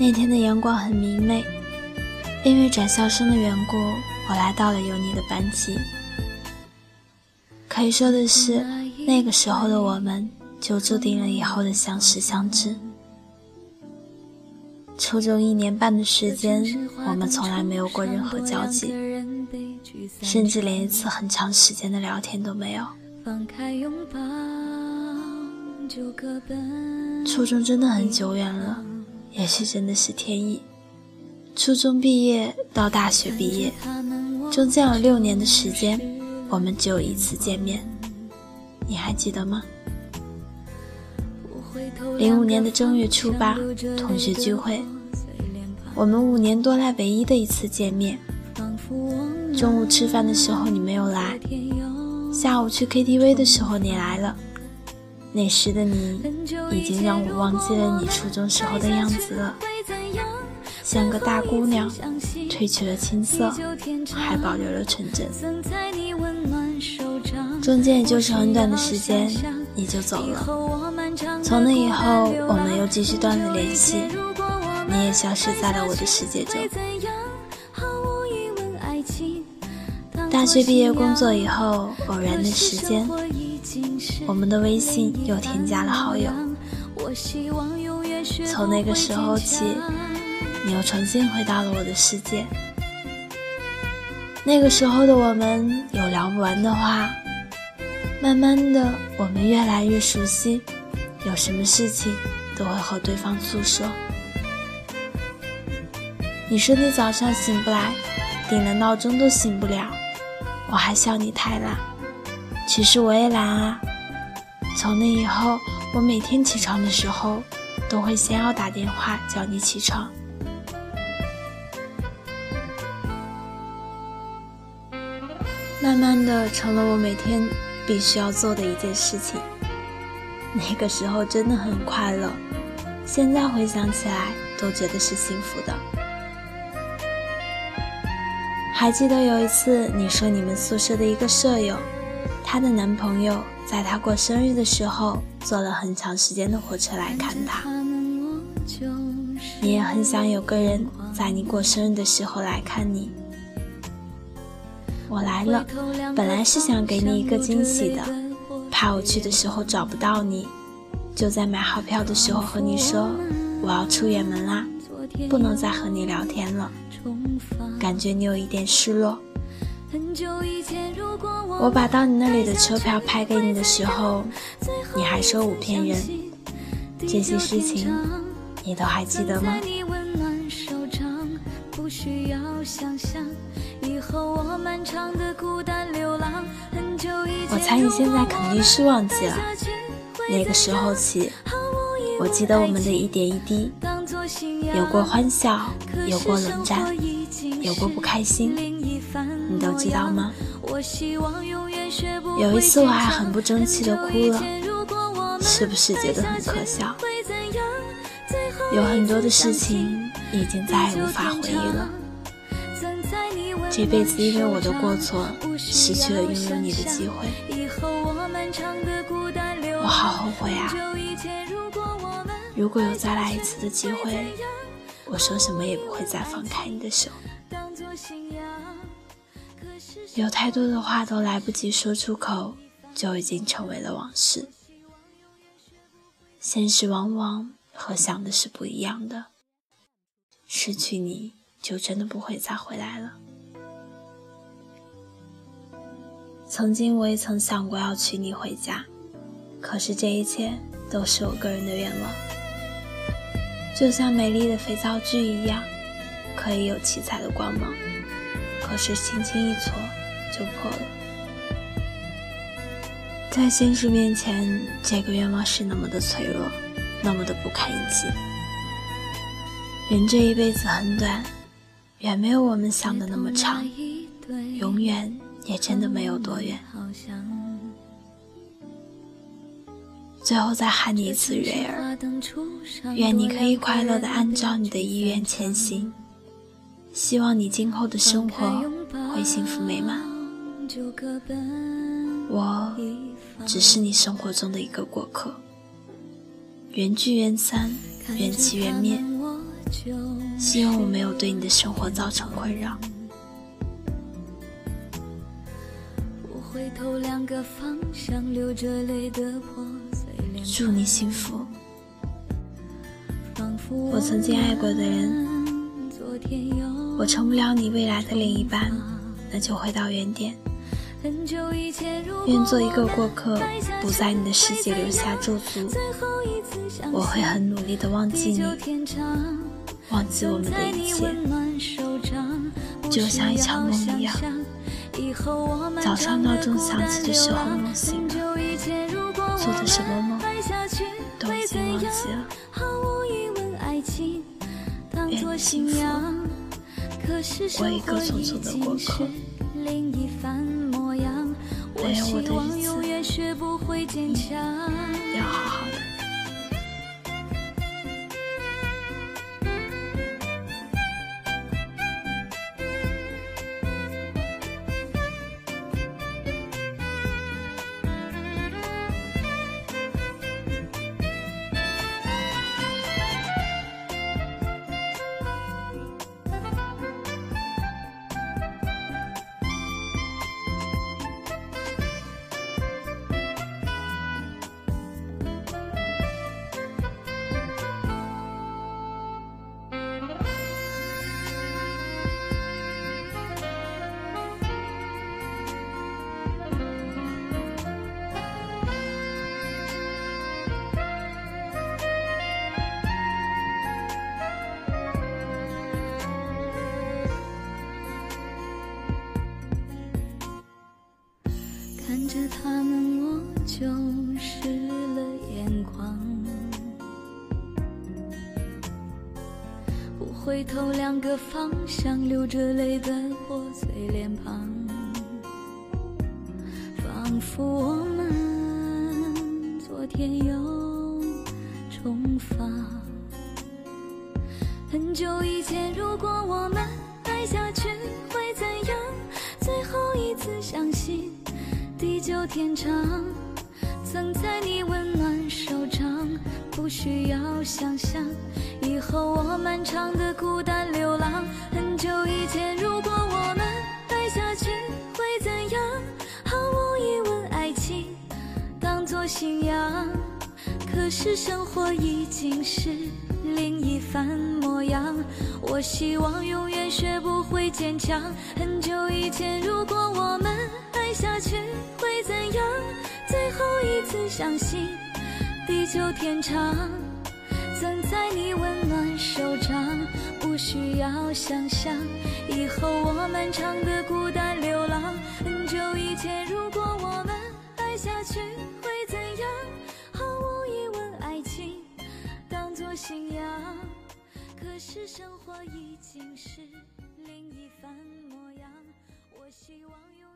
那天的阳光很明媚，因为转校生的缘故，我来到了有你的班级。可以说的是，那个时候的我们就注定了以后的相识相知。初中一年半的时间，我们从来没有过任何交集，甚至连一次很长时间的聊天都没有。初中真的很久远了。也许真的是天意。初中毕业到大学毕业，中间有六年的时间，我们只有一次见面，你还记得吗？零五年的正月初八，同学聚会，我们五年多来唯一的一次见面。中午吃饭的时候你没有来，下午去 KTV 的时候你来了。那时的你，已经让我忘记了你初中时候的样子了，像个大姑娘，褪去了青涩，还保留了纯真。中间也就是很短的时间，你就走了。从那以后，我们又继续断了联系，你也消失在了我的世界中。大学毕业工作以后，偶然的时间。我们的微信又添加了好友。从那个时候起，你又重新回到了我的世界。那个时候的我们有聊不完的话，慢慢的我们越来越熟悉，有什么事情都会和对方诉说。你说你早上醒不来，定了闹钟都醒不了，我还笑你太懒。其实我也懒啊。从那以后，我每天起床的时候，都会先要打电话叫你起床。慢慢的，成了我每天必须要做的一件事情。那个时候真的很快乐，现在回想起来，都觉得是幸福的。还记得有一次，你说你们宿舍的一个舍友。她的男朋友在他过生日的时候坐了很长时间的火车来看他。你也很想有个人在你过生日的时候来看你。我来了，本来是想给你一个惊喜的，怕我去的时候找不到你，就在买好票的时候和你说我要出远门啦，不能再和你聊天了，感觉你有一点失落。我把到你那里的车票拍给你的时候，你还说我骗人。这些事情你都还记得吗？我猜你现在肯定是忘记了。那个时候起，我记得我们的一点一滴，有过欢笑，有过冷战，有过不开心。你知道吗？有一次我还很不争气的哭了，是不是觉得很可笑？有很多的事情已经再也无法回忆了。这辈子因为我的过错，失去了拥有你的机会，我好后悔啊！如果有再来一次的机会，我说什么也不会再放开你的手。有太多的话都来不及说出口，就已经成为了往事。现实往往和想的是不一样的，失去你就真的不会再回来了。曾经我也曾想过要娶你回家，可是这一切都是我个人的愿望，就像美丽的肥皂剧一样，可以有七彩的光芒，可是轻轻一搓。就破了。在现实面前，这个愿望是那么的脆弱，那么的不堪一击。人这一辈子很短，远没有我们想的那么长，永远也真的没有多远。最后再喊你一次蕊儿，愿你可以快乐的按照你的意愿前行，希望你今后的生活会幸福美满。我只是你生活中的一个过客，缘聚缘散，缘起缘灭，希望我没有对你的生活造成困扰。祝你幸福。我曾经爱过的人，我成不了你未来的另一半，那就回到原点。愿做一个过客，不在你的世界留下驻足。我会很努力的忘记你，忘记我们的一切，就像一场梦一样。早上闹钟响起的时候梦醒了，做的什么梦都已经忘记了。愿你幸福，我一个匆匆的过客。没有我的日子，要好好的。着他们，我就湿了眼眶。不回头，两个方向，流着泪的破碎脸庞，仿佛我们昨天又重逢。很久以前，如果我们爱下去会怎样？天长，曾在你温暖手掌，不需要想象，以后我漫长的孤单流浪。很久以前，如果我们爱下去会怎样？毫无疑问，爱情当作信仰。可是生活已经是另一番模样。我希望永远学不会坚强。很久以前，如果我们爱下去会。怎样？最后一次相信地久天长，曾在你温暖手掌，不需要想象，以后我漫长的孤单流浪。很久以前，如果我们爱下去会怎样？毫无疑问，爱情当作信仰。可是生活已经是另一番模样。我希望有。